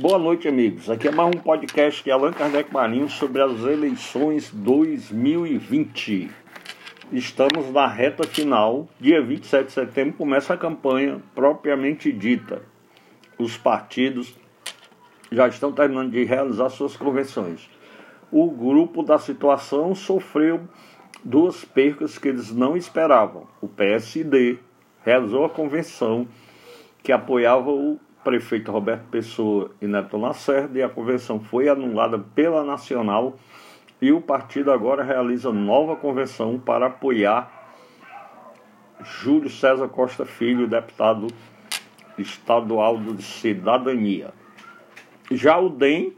Boa noite, amigos. Aqui é mais um podcast de Allan Kardec Marinho sobre as eleições 2020. Estamos na reta final. Dia 27 de setembro começa a campanha propriamente dita. Os partidos já estão terminando de realizar suas convenções. O grupo da situação sofreu duas percas que eles não esperavam. O PSD realizou a convenção que apoiava o prefeito Roberto Pessoa e Neto Lacerda e a convenção foi anulada pela Nacional e o partido agora realiza nova convenção para apoiar Júlio César Costa Filho, deputado estadual de Cidadania. Já o DEM,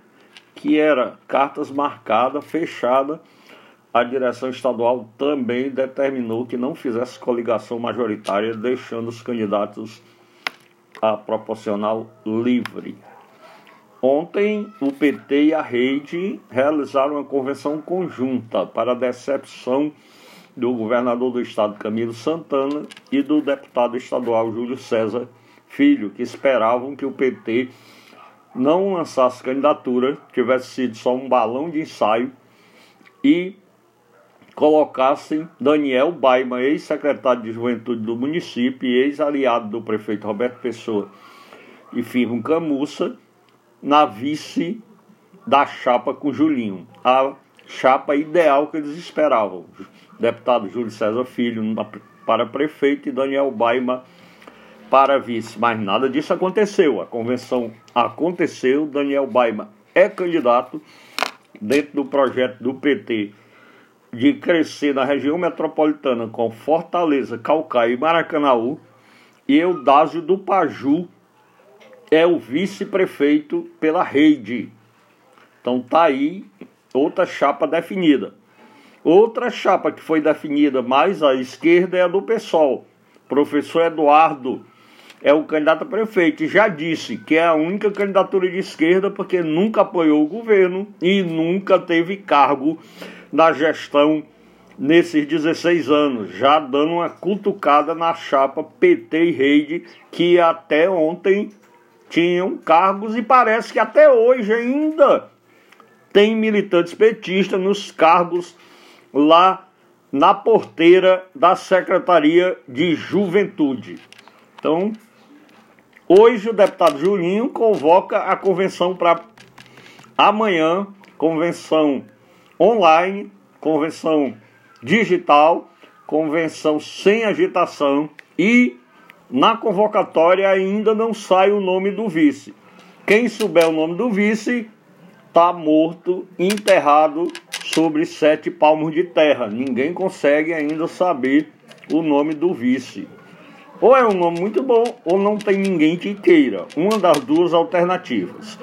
que era cartas marcadas, fechada, a direção estadual também determinou que não fizesse coligação majoritária, deixando os candidatos a proporcional livre. Ontem, o PT e a Rede realizaram uma convenção conjunta para a decepção do governador do estado, Camilo Santana, e do deputado estadual Júlio César Filho, que esperavam que o PT não lançasse candidatura, tivesse sido só um balão de ensaio e colocassem Daniel Baima, ex-secretário de Juventude do município e ex-aliado do prefeito Roberto Pessoa e Firmo Camussa, na vice da chapa com Julinho. A chapa ideal que eles esperavam. Deputado Júlio César Filho para prefeito e Daniel Baima para vice. Mas nada disso aconteceu. A convenção aconteceu, Daniel Baima é candidato dentro do projeto do PT de crescer na região metropolitana com Fortaleza, Calcaia e Maracanaú, e Eudásio do Paju é o vice-prefeito pela rede. Então tá aí outra chapa definida. Outra chapa que foi definida mais à esquerda é a do PSOL. Professor Eduardo é o candidato a prefeito e já disse que é a única candidatura de esquerda porque nunca apoiou o governo e nunca teve cargo na gestão nesses 16 anos, já dando uma cutucada na chapa PT e Rede, que até ontem tinham cargos e parece que até hoje ainda tem militantes petistas nos cargos lá na porteira da Secretaria de Juventude. Então, hoje o deputado Julinho convoca a convenção para amanhã, convenção online, convenção digital, convenção sem agitação e na convocatória ainda não sai o nome do vice. Quem souber o nome do vice está morto, enterrado sobre sete palmos de terra. Ninguém consegue ainda saber o nome do vice. Ou é um nome muito bom, ou não tem ninguém que queira. Uma das duas alternativas.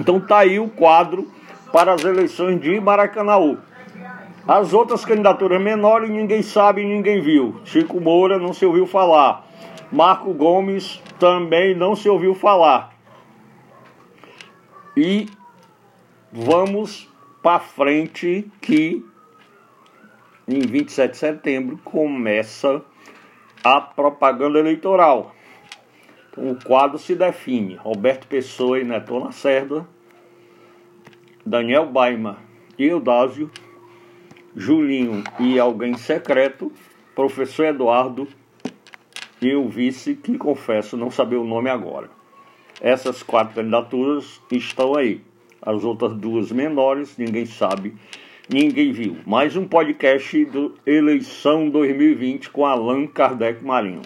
Então tá aí o quadro para as eleições de Maracanaú. As outras candidaturas menores ninguém sabe, ninguém viu. Chico Moura não se ouviu falar. Marco Gomes também não se ouviu falar. E vamos para frente que em 27 de setembro começa a propaganda eleitoral. Então, o quadro se define: Roberto Pessoa e Neto Lacerda Daniel Baima e Eudásio, Julinho e alguém secreto, professor Eduardo e o vice, que confesso não saber o nome agora. Essas quatro candidaturas estão aí. As outras duas menores, ninguém sabe, ninguém viu. Mais um podcast do Eleição 2020 com Allan Kardec Marinho.